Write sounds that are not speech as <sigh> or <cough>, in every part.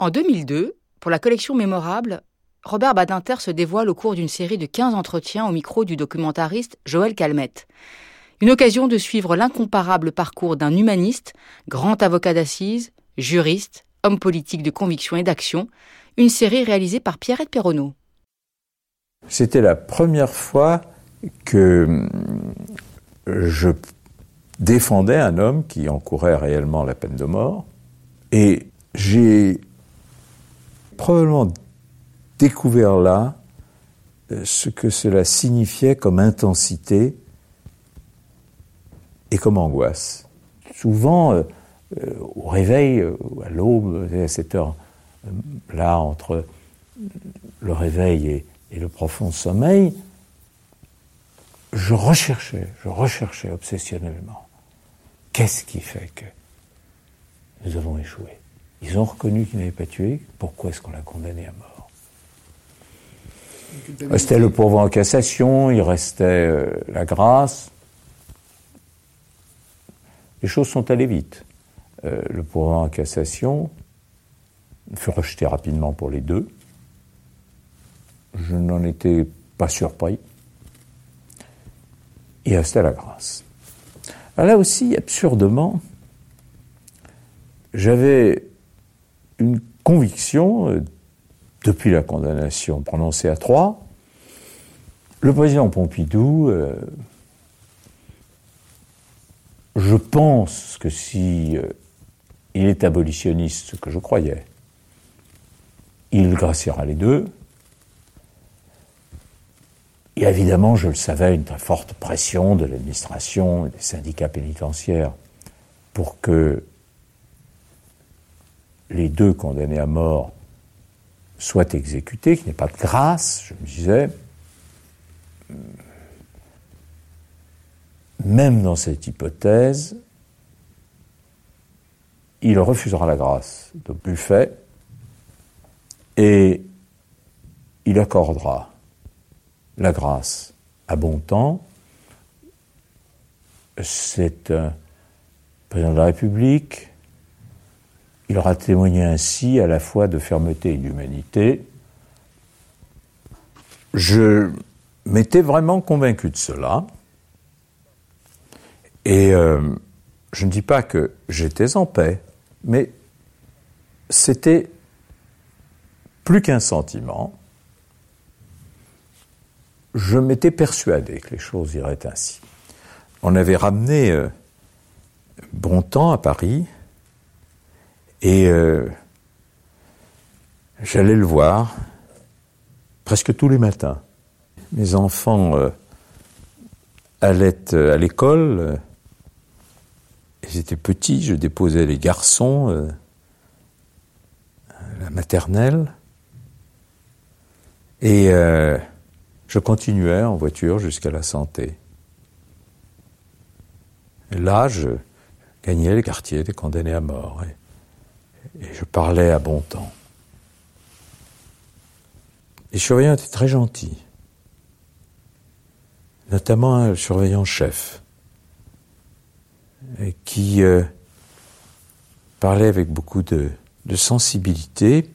En 2002, pour la collection Mémorable, Robert Badinter se dévoile au cours d'une série de 15 entretiens au micro du documentariste Joël Calmette. Une occasion de suivre l'incomparable parcours d'un humaniste, grand avocat d'assises, juriste, homme politique de conviction et d'action, une série réalisée par Pierrette Perronneau. C'était la première fois que je défendais un homme qui encourait réellement la peine de mort. Et j'ai probablement découvert là euh, ce que cela signifiait comme intensité et comme angoisse. Souvent, euh, euh, au réveil, à l'aube, à cette heure-là, entre le réveil et, et le profond sommeil, je recherchais, je recherchais obsessionnellement. Qu'est-ce qui fait que nous avons échoué? Ils ont reconnu qu'ils n'avaient pas tué, pourquoi est-ce qu'on l'a condamné à mort Il restait le pourvoi en cassation, il restait euh, la grâce. Les choses sont allées vite. Euh, le pourvoi en cassation fut rejeté rapidement pour les deux. Je n'en étais pas surpris. Il restait la grâce. Alors là aussi, absurdement, j'avais une conviction, euh, depuis la condamnation prononcée à Troyes, le président Pompidou, euh, je pense que si euh, il est abolitionniste, ce que je croyais, il graciera les deux, a évidemment, je le savais, une très forte pression de l'administration et des syndicats pénitentiaires pour que les deux condamnés à mort soient exécutés, qu'il n'y ait pas de grâce, je me disais, même dans cette hypothèse, il refusera la grâce de Buffet et il accordera la grâce à bon temps. C'est un président de la République. Il aura témoigné ainsi à la fois de fermeté et d'humanité. Je m'étais vraiment convaincu de cela. Et euh, je ne dis pas que j'étais en paix, mais c'était plus qu'un sentiment je m'étais persuadé que les choses iraient ainsi. On avait ramené euh, Bontemps à Paris et euh, j'allais le voir presque tous les matins. Mes enfants euh, allaient à l'école, ils étaient petits, je déposais les garçons à la maternelle et je continuais en voiture jusqu'à la santé. Là, je gagnais les quartiers des condamnés à mort. Je parlais à bon temps. Les surveillants étaient très gentils. Notamment un surveillant chef. qui euh, parlait avec beaucoup de, sensibilité.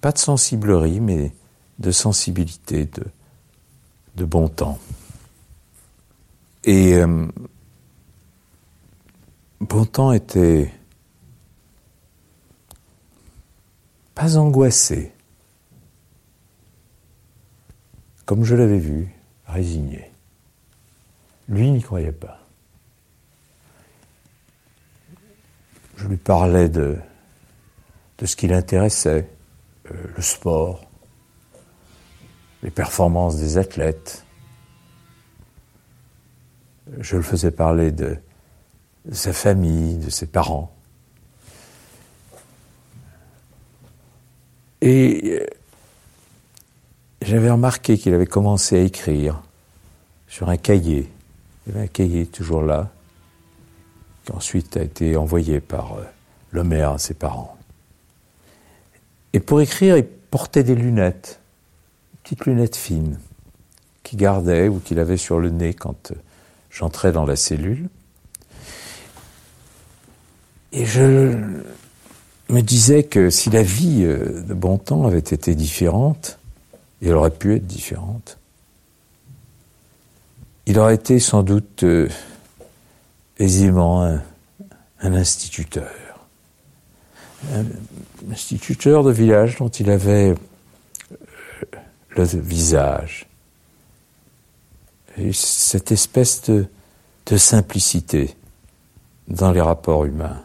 Pas de sensiblerie, mais de sensibilité, de, bon temps. Et euh, Bontemps était pas angoissé, comme je l'avais vu, résigné. Lui n'y croyait pas. Je lui parlais de, ce qui l'intéressait, euh, le sport, les performances des athlètes. Je le faisais parler de, sa famille, de ses parents. Et euh, j'avais remarqué qu'il avait commencé à écrire sur un cahier. Il y avait un cahier toujours là, qui ensuite a été envoyé par euh, le maire à ses parents. Et pour écrire, il portait des lunettes petite lunette fine qu'il gardait ou qu'il avait sur le nez quand euh, j'entrais dans la cellule. Et je me disait que si la vie euh, de Bontemps avait été différente, et elle aurait pu être différente, il aurait été sans doute euh, aisément un, instituteur. Un instituteur de village dont il avait euh, le visage. Et cette espèce de simplicité dans les rapports humains.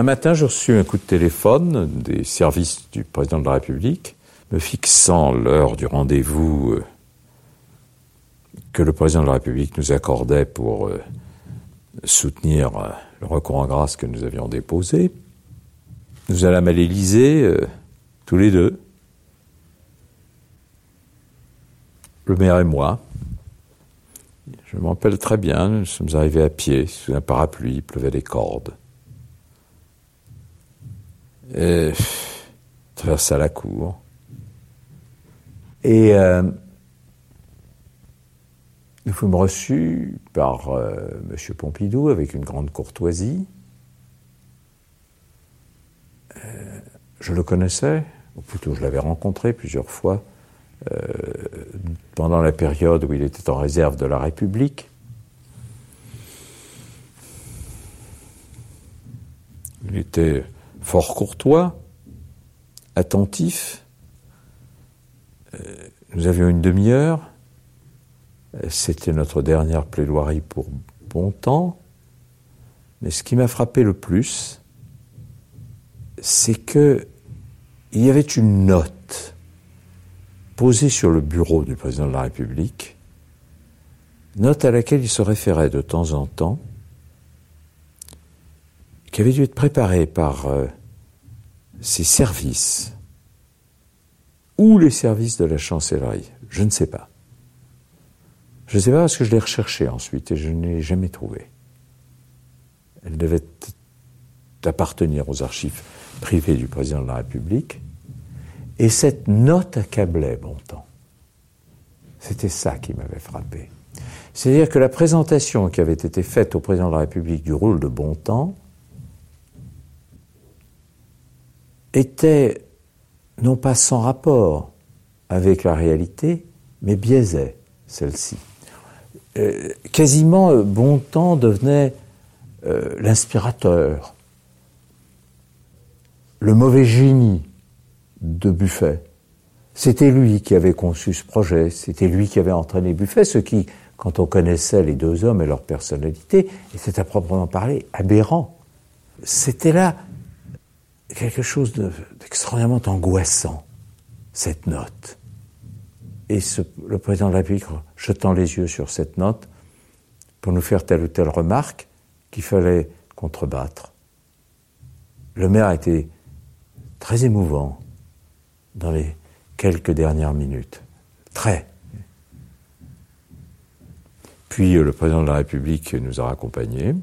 Un matin, j'ai reçu un coup de téléphone des services du président de la République, me fixant l'heure du rendez-vous euh, que le président de la République nous accordait pour euh, soutenir euh, le recours en grâce que nous avions déposé. Nous allâmes à l'Élysée, tous les deux, le maire et moi. Je m'en rappelle très bien, nous sommes arrivés à pied, sous un parapluie, il pleuvait des cordes euh, traversa la cour. Et euh, nous fûmes reçus par euh, M. Pompidou avec une grande courtoisie. Euh, je le connaissais, ou plutôt je l'avais rencontré plusieurs fois pendant la période où il était en réserve de la République. Il était fort courtois, attentif. Euh, nous avions une demi-heure. C'était notre dernière plaidoirie pour bon temps. Mais ce qui m'a frappé le plus, c'est que il y avait une note posée sur le bureau du président de la République, note à laquelle il se référait de temps en temps, qui avait dû être préparée par euh, ses services ou les services de la chancellerie? Je ne sais pas. Je ne sais pas parce que je l'ai recherchée ensuite et je ne l'ai jamais trouvée. Elle devait appartenir aux archives privées du président de la République. Et cette note accablait Bontemps. C'était ça qui m'avait frappé. C'est-à-dire que la présentation qui avait été faite au président de la République du rôle de Bontemps était non pas sans rapport avec la réalité, mais biaisait celle-ci. Euh, quasiment euh, Bontemps devenait euh, l'inspirateur, le mauvais génie de Buffet. C'était lui qui avait conçu ce projet, c'était lui qui avait entraîné Buffet, ce qui, quand on connaissait les deux hommes et leur personnalité, était à proprement parler aberrant. C'était là quelque chose d'extraordinairement angoissant, cette note. Et le président de la République, jetant les yeux sur cette note, pour nous faire telle ou telle remarque qu'il fallait contrebattre. Le maire a été très émouvant dans les quelques dernières minutes. Très. Puis euh, le président de la République nous a raccompagnés.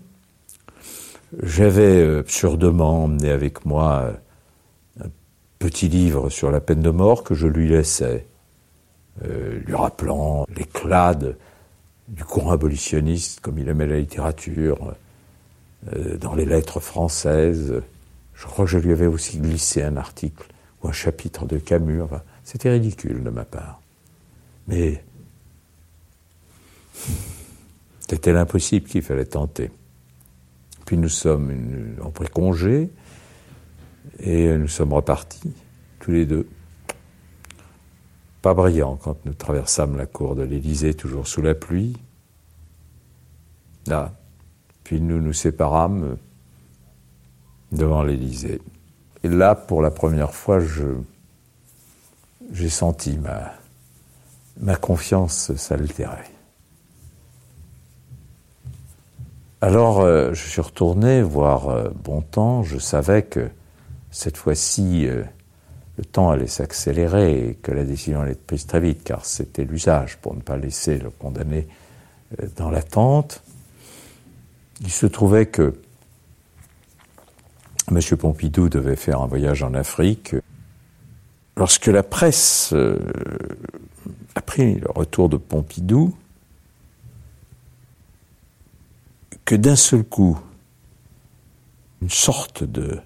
J'avais euh, absurdement emmené avec moi euh, un petit livre sur la peine de mort que je lui laissais, euh, lui rappelant l'éclat du courant abolitionniste, comme il aimait la littérature, dans les lettres françaises. Je crois que je lui avais aussi glissé un article ou un chapitre de Camus. c'était ridicule de ma part. Mais <laughs> c'était l'impossible qu'il fallait tenter. Puis nous sommes en pris congé et nous sommes repartis, tous les deux. Pas brillant quand nous traversâmes la cour de l'Élysée, toujours sous la pluie. Là. Puis nous nous séparâmes devant l'Élysée. Et là, pour la première fois, j'ai senti ma confiance s'altérer. Alors, euh, je suis retourné voir euh, Bontemps. Je savais que cette fois-ci, euh, le temps allait s'accélérer et que la décision allait être prise très vite, car c'était l'usage pour ne pas laisser le condamné dans l'attente. Il se trouvait que M. Pompidou devait faire un voyage en Afrique. Lorsque la presse euh, a pris le retour de Pompidou, que d'un seul coup, une sorte de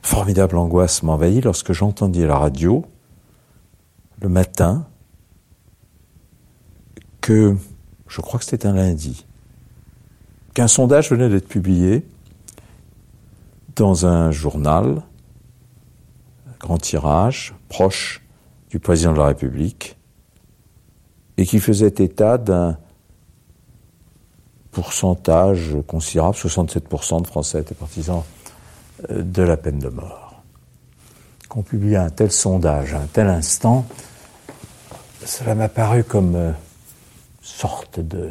formidable angoisse m'envahit lorsque j'entendis à la radio, le matin, que, je crois que c'était un lundi, qu'un sondage venait d'être publié dans un journal, grand tirage, proche du président de la République, et qui faisait état d'un pourcentage considérable, 67% de Français étaient partisans euh, de la peine de mort. Qu'on publie un tel sondage à un tel instant, cela m'a paru comme une euh, sorte de,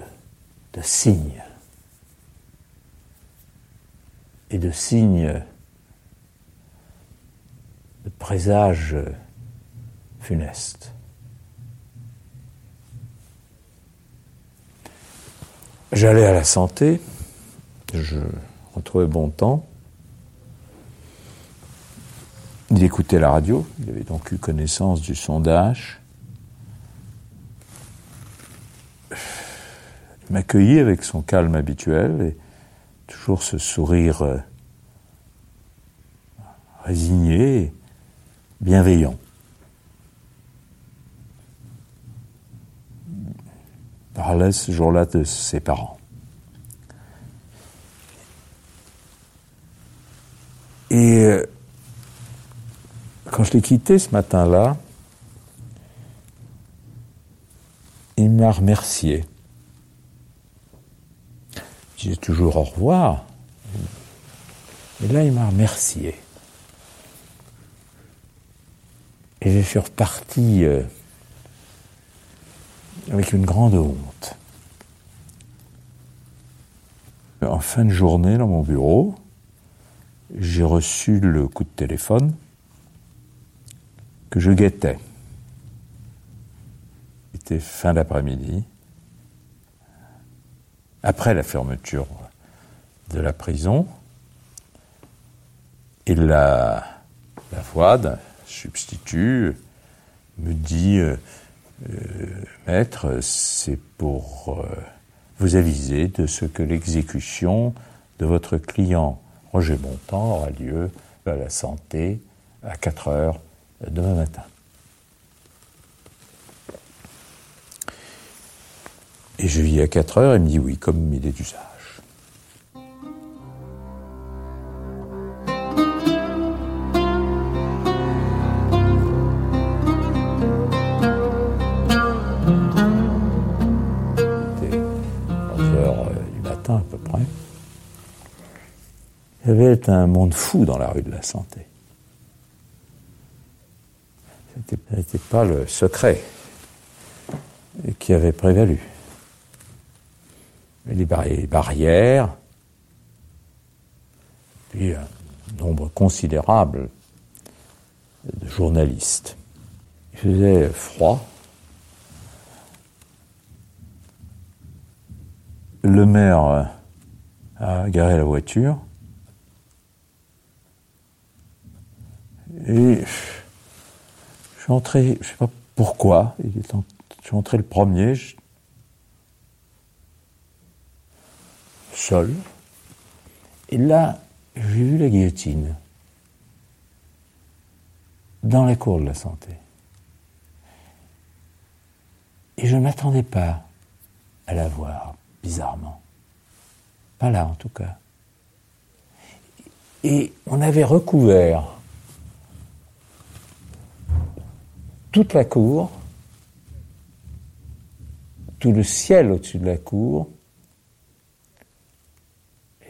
de signe. Et de signe de présage funeste. J'allais à la santé, je retrouvais bon temps. Il écoutait la radio, il avait donc eu connaissance du sondage. Il m'accueillit avec son calme habituel et toujours ce sourire euh, résigné, bienveillant. Parlait ce jour-là de ses parents. Et euh, quand je l'ai quitté ce matin-là, il m'a remercié. Je toujours au revoir. Et là, il m'a remercié. Et je suis reparti. Euh, avec une grande honte. En fin de journée, dans mon bureau, j'ai reçu le coup de téléphone que je guettais. C'était fin d'après-midi, après la fermeture de la prison, et la, voix d'un substitut me dit euh, euh, maître, c'est pour euh, vous aviser de ce que l'exécution de votre client Roger Bontemps aura lieu à la santé à 4 heures demain matin. Et je vis à 4 heures, il me dit oui, comme il est d'usage. Avait un monde fou dans la rue de la santé. Ce n'était pas le secret qui avait prévalu. Les barrières, puis un nombre considérable de journalistes. Il faisait froid. Le maire a garé la voiture. Et je suis entré, je ne sais pas pourquoi, je suis entré le premier, seul. Et là, j'ai vu la guillotine dans la cour de la santé. Et je ne m'attendais pas à la voir, bizarrement. Pas là, en tout cas. Et on avait recouvert toute la cour, tout le ciel au-dessus de la cour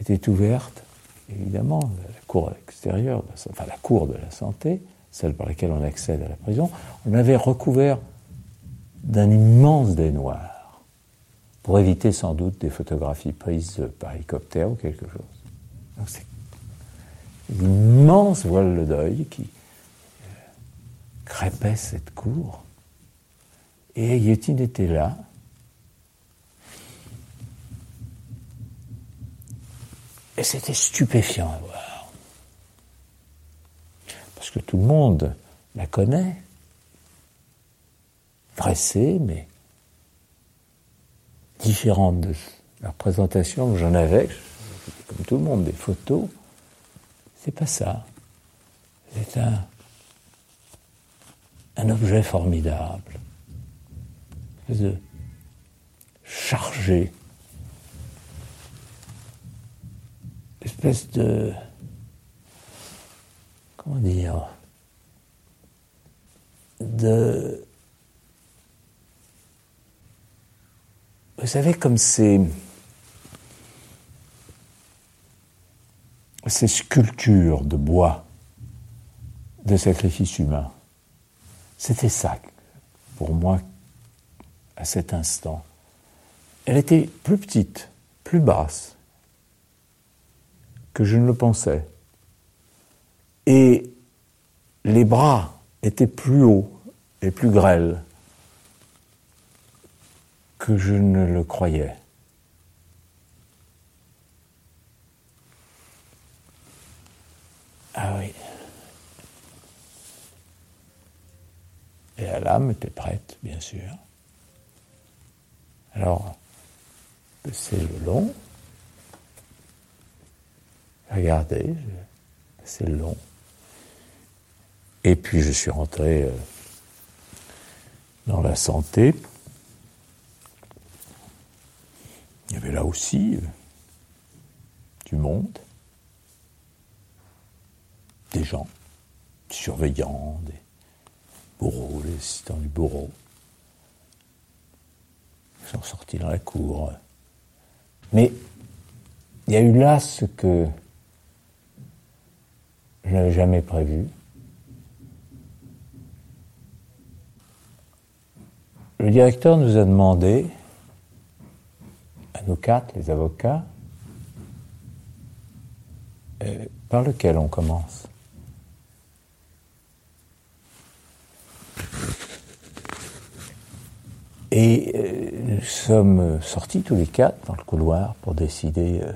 était ouverte, évidemment, la cour extérieure, enfin la cour de la santé, celle par laquelle on accède à la prison, on avait recouvert d'un immense dénoir, pour éviter sans doute des photographies prises par hélicoptère ou quelque chose. Donc c'est une immense voile de deuil qui, crépait cette cour. Et Yétine était là. Et c'était stupéfiant à voir. parce que tout le monde la connaît, dressée, mais différente de la représentation que j'en avais, comme tout le monde, des photos. C'est pas ça. C'est un, un objet formidable, de chargé, espèce de comment dire de vous savez comme ces ces sculptures de bois de sacrifice humain c'était ça pour moi à cet instant elle était plus petite plus basse que je ne le pensais et les bras étaient plus hauts et plus grêles que je ne le croyais. Ah oui. Et la lame était prête, bien sûr. Alors, c'est le long. Regardez, c'est le long. Et puis je suis rentré euh, dans la santé. Il y avait là aussi euh, du monde, des gens, des surveillants, des bourreaux, les assistants du bourreau. Ils sont sortis dans la cour. Mais il y a eu là ce que je n'avais jamais prévu. Le directeur nous a demandé, à nous quatre, les avocats, euh, par lequel on commence? Et euh, nous sommes sortis tous les quatre dans le couloir pour décider euh,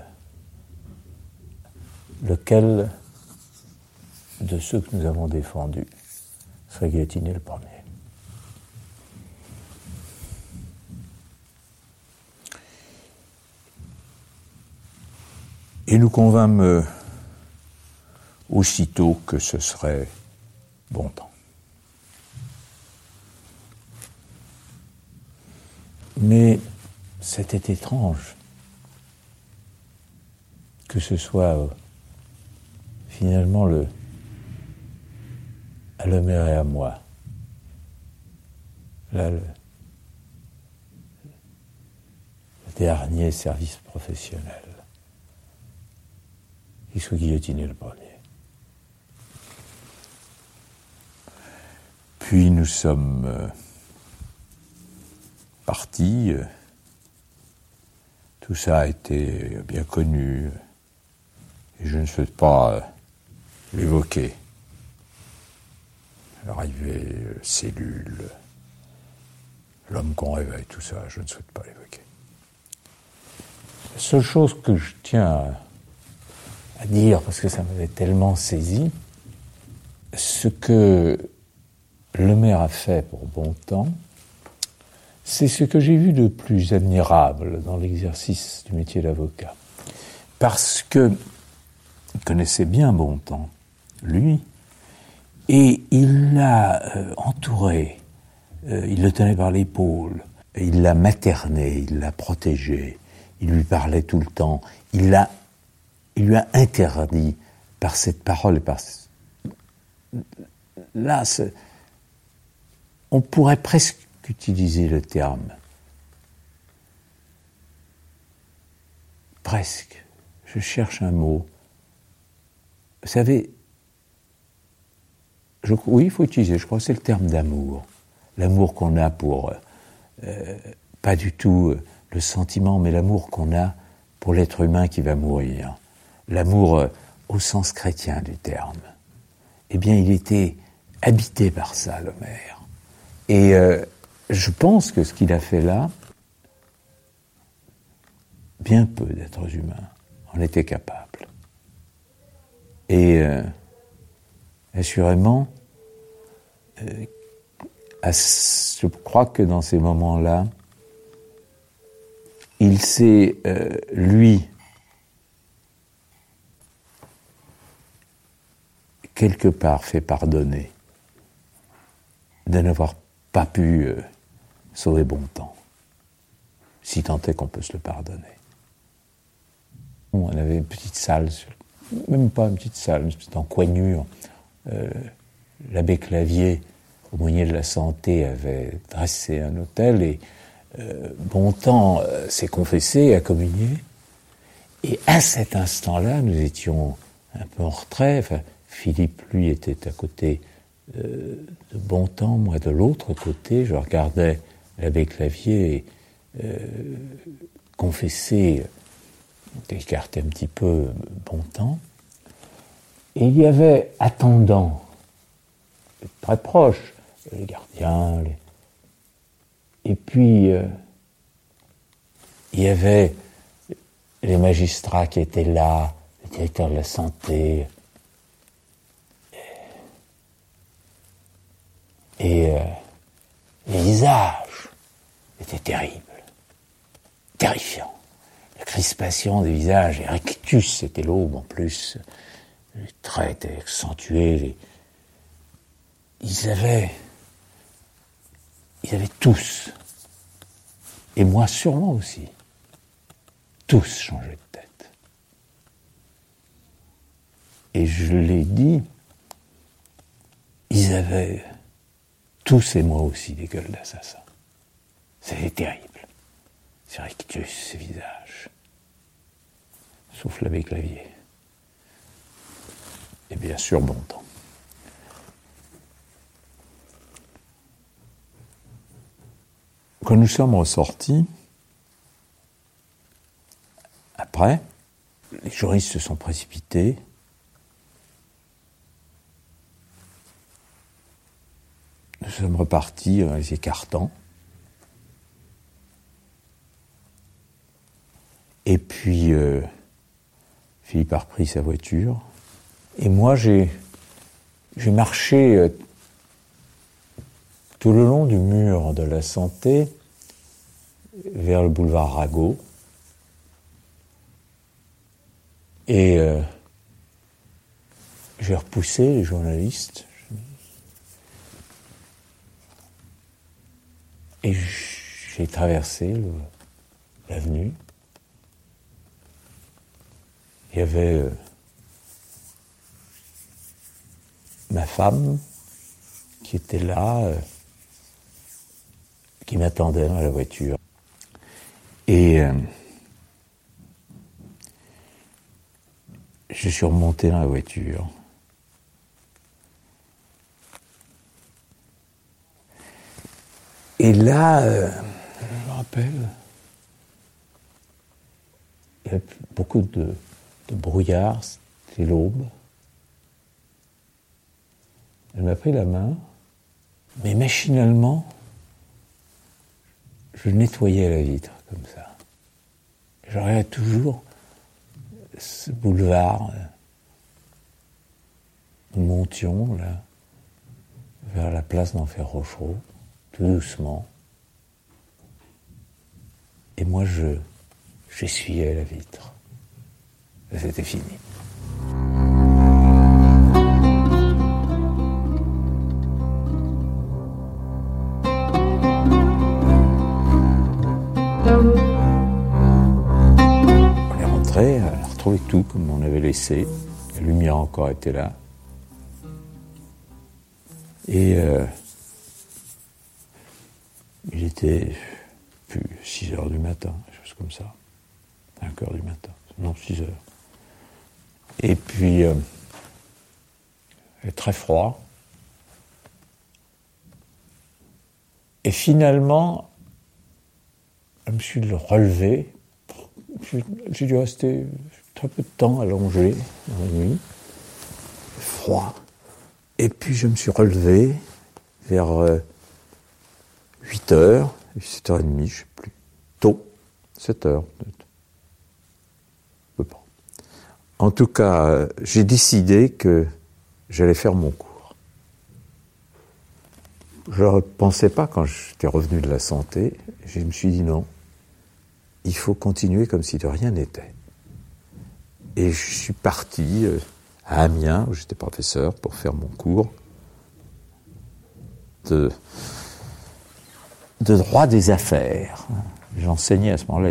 lequel de ceux que nous avons défendus serait guillotiné le premier. Et nous convînmes euh, aussitôt que ce serait bon temps. Mais c'était étrange que ce soit euh, finalement le à l'homme et à moi. Là, le, le dernier service professionnel il soit guillotiné le premier. Puis nous sommes euh, Euh, tout ça a été bien connu et je ne souhaite pas euh, l'évoquer. L'arrivée, cellule, l'homme qu'on réveille, tout ça, je ne souhaite pas l'évoquer. La seule chose que je tiens à dire, parce que ça m'avait tellement saisi, ce que le maire a fait pour bon temps, c'est ce que j'ai vu de plus admirable dans l'exercice du métier d'avocat. Parce que il connaissait bien Bontemps, lui, et il l'a euh, entouré, euh, il le tenait par l'épaule, il l'a materné, il l'a protégé, il lui parlait tout le temps, il il lui a interdit par cette parole et par là on pourrait presque utiliser le terme. Presque. Je cherche un mot. Vous savez je, oui il faut utiliser je crois que c'est le terme d'amour. L'amour qu'on a pour euh, pas du tout euh, le sentiment mais l'amour qu'on a pour l'être humain qui va mourir. L'amour euh, au sens chrétien du terme, eh bien, il était habité par ça, l'Homère. Et euh, je pense que ce qu'il a fait là, bien peu d'êtres humains en étaient capables. Et euh, assurément, euh, je crois que dans ces moments-là, il s'est, euh, lui, quelque part fait pardonner de n'avoir pas pu sauver bon temps, si tant est qu'on peut se le pardonner. On avait une petite salle, même pas une petite salle, une encoignure. Euh, L'abbé Clavier, au moyen de la Santé, avait dressé un hôtel et euh, Bontemps euh, s'est confessé, a communié. Et à cet instant-là, nous étions un peu en retrait. Enfin, Philippe, lui, était à côté euh, de Bontemps, moi de l'autre côté. Je regardais l'abbé Clavier euh, confesser, écarter un petit peu Bontemps. Et il y avait attendant, très proche, les gardiens, et puis, euh, il y avait les magistrats qui étaient là, le directeur de la santé. Et euh, les visages étaient terribles, terrifiants. La crispation des visages, et rictus, c'était l'aube en plus. Les traits étaient accentués. Ils avaient ils avaient tous, et moi sûrement aussi, tous changé de tête. Et je l'ai dit, ils avaient tous et moi aussi des gueules d'assassins. C'était terrible. Ces rictus, ces visages. Souffle avec clavier. Et bien sûr, bon temps. Quand nous sommes ressortis, après, les juristes se sont précipités. Nous sommes repartis en les écartant. Et puis, euh, Philippe a repris sa voiture. Et moi, j'ai, marché euh, tout le long du mur de la santé vers le boulevard Rago. Et euh, j'ai repoussé les journalistes. Et j'ai traversé l'avenue. Il y avait euh, ma femme qui était là. Euh, qui m'attendait dans la voiture. Et euh, je suis remonté dans la voiture. Et là, euh, je me rappelle, il y a beaucoup de, de brouillard, c'était l'aube. Elle m'a pris la main, mais machinalement, je nettoyais la vitre comme ça. Je regardais toujours ce boulevard, euh, nous montions là, vers la place d'Enfer Rochereau, tout doucement. Et moi, je, j'essuyais la vitre. C'était fini. tout comme on avait laissé. La lumière encore était là. Et euh, était plus 6 heures du matin, chose comme ça. 5 heures du matin. Non, 6 heures. Et puis, euh, très froid. Et finalement, je me suis relevé. J'ai dû rester très peu de temps allongé dans la nuit, froid. Et puis je me suis relevé vers 8 euh, heures, 7h30, je sais plus, tôt, 7 heures peut-être. En tout cas, j'ai décidé que j'allais faire mon cours. Je ne pensais pas quand j'étais revenu de la santé, je me suis dit non, il faut continuer comme si de rien n'était. Et je suis parti euh, à Amiens, où j'étais professeur, pour faire mon cours de droit des affaires. J'enseignais à ce moment-là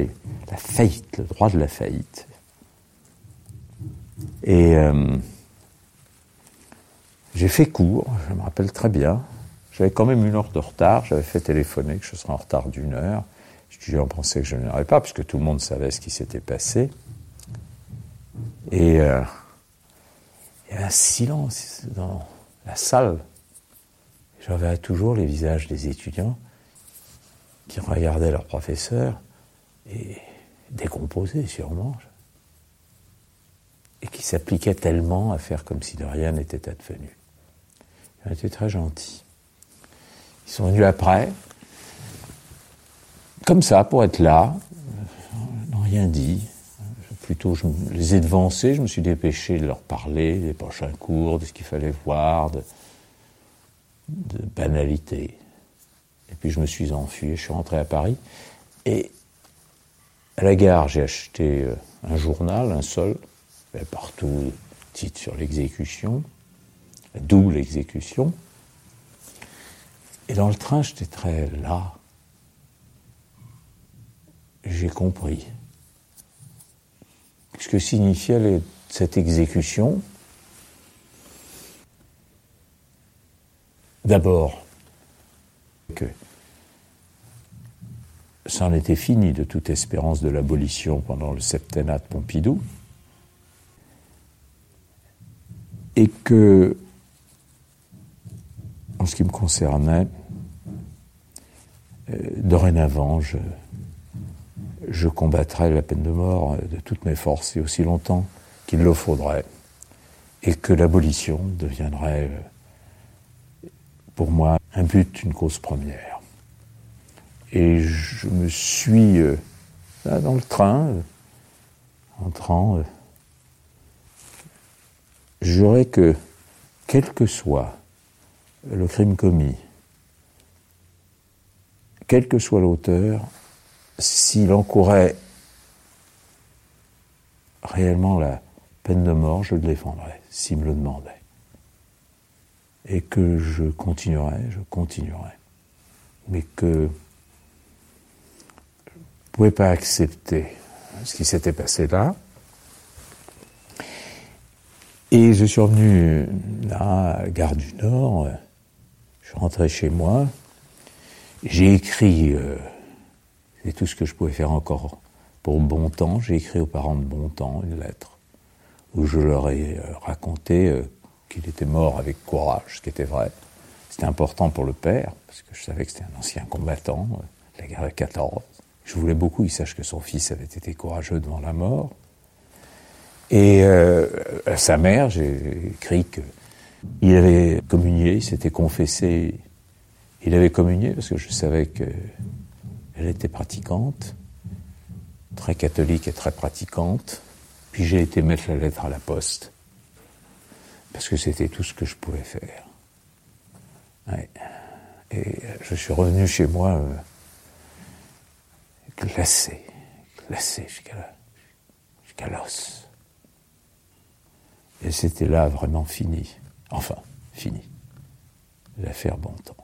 la faillite, le droit de la faillite. Et euh, j'ai fait cours, je me rappelle très bien. J'avais quand même une heure de retard, j'avais fait téléphoner que je serais en retard d'une heure. en pensais que je n'aurais pas, puisque tout le monde savait ce qui s'était passé. Et euh, il y avait un silence dans la salle. J'avais toujours les visages des étudiants qui regardaient leur professeur et décomposés sûrement, et qui s'appliquaient tellement à faire comme si de rien n'était advenu. Ils ont été très gentils. Ils sont venus après, comme ça, pour être là, n'ont rien dit. Plutôt, je les ai devancés, je me suis dépêché de leur parler des prochains cours, de ce qu'il fallait voir, de, de banalité. Et puis je me suis enfui, je suis rentré à Paris. Et à la gare, j'ai acheté euh, un journal, un seul, partout, titre sur l'exécution, d'où l'exécution. Et dans le train, j'étais très là. J'ai compris ce que signifiait cette exécution. D'abord, que c'en était fini de toute espérance de l'abolition pendant le septennat de Pompidou, et que, en ce qui me concernait, euh, dorénavant, je, je combattrai la peine de mort de toutes mes forces et aussi longtemps qu'il le faudrait, et que l'abolition deviendrait pour moi un but, une cause première. Et je me suis, euh, dans le train, euh, entrant, euh, juré que, quel que soit le crime commis, quel que soit l'auteur, s'il encourait réellement la peine de mort, je le défendrais, s'il me le demandait et que je continuerai, je continuerai. Mais que ne pouvais pas accepter ce qui s'était passé là. Et je suis revenu là, à la gare du Nord, je suis rentré chez moi, j'ai écrit, euh, c'est tout ce que je pouvais faire encore pour bon temps, j'ai écrit aux parents de bon temps une lettre où je leur ai euh, raconté euh, qu'il était mort avec courage, ce qui était vrai. C'était important pour le père, parce que je savais que c'était un ancien combattant, euh, la guerre de 14. Je voulais beaucoup qu'il sache que son fils avait été courageux devant la mort. Et euh, à sa mère, j'ai écrit qu'il avait communié, il s'était confessé. Il avait communié parce que je savais qu'elle était pratiquante, très catholique et très pratiquante. Puis j'ai été mettre la lettre à la poste parce que c'était tout ce que je pouvais faire. Et je suis revenu chez moi euh, glacé, glacé jusqu'à l'os. Et c'était là vraiment fini. Enfin, fini. L'affaire bon temps.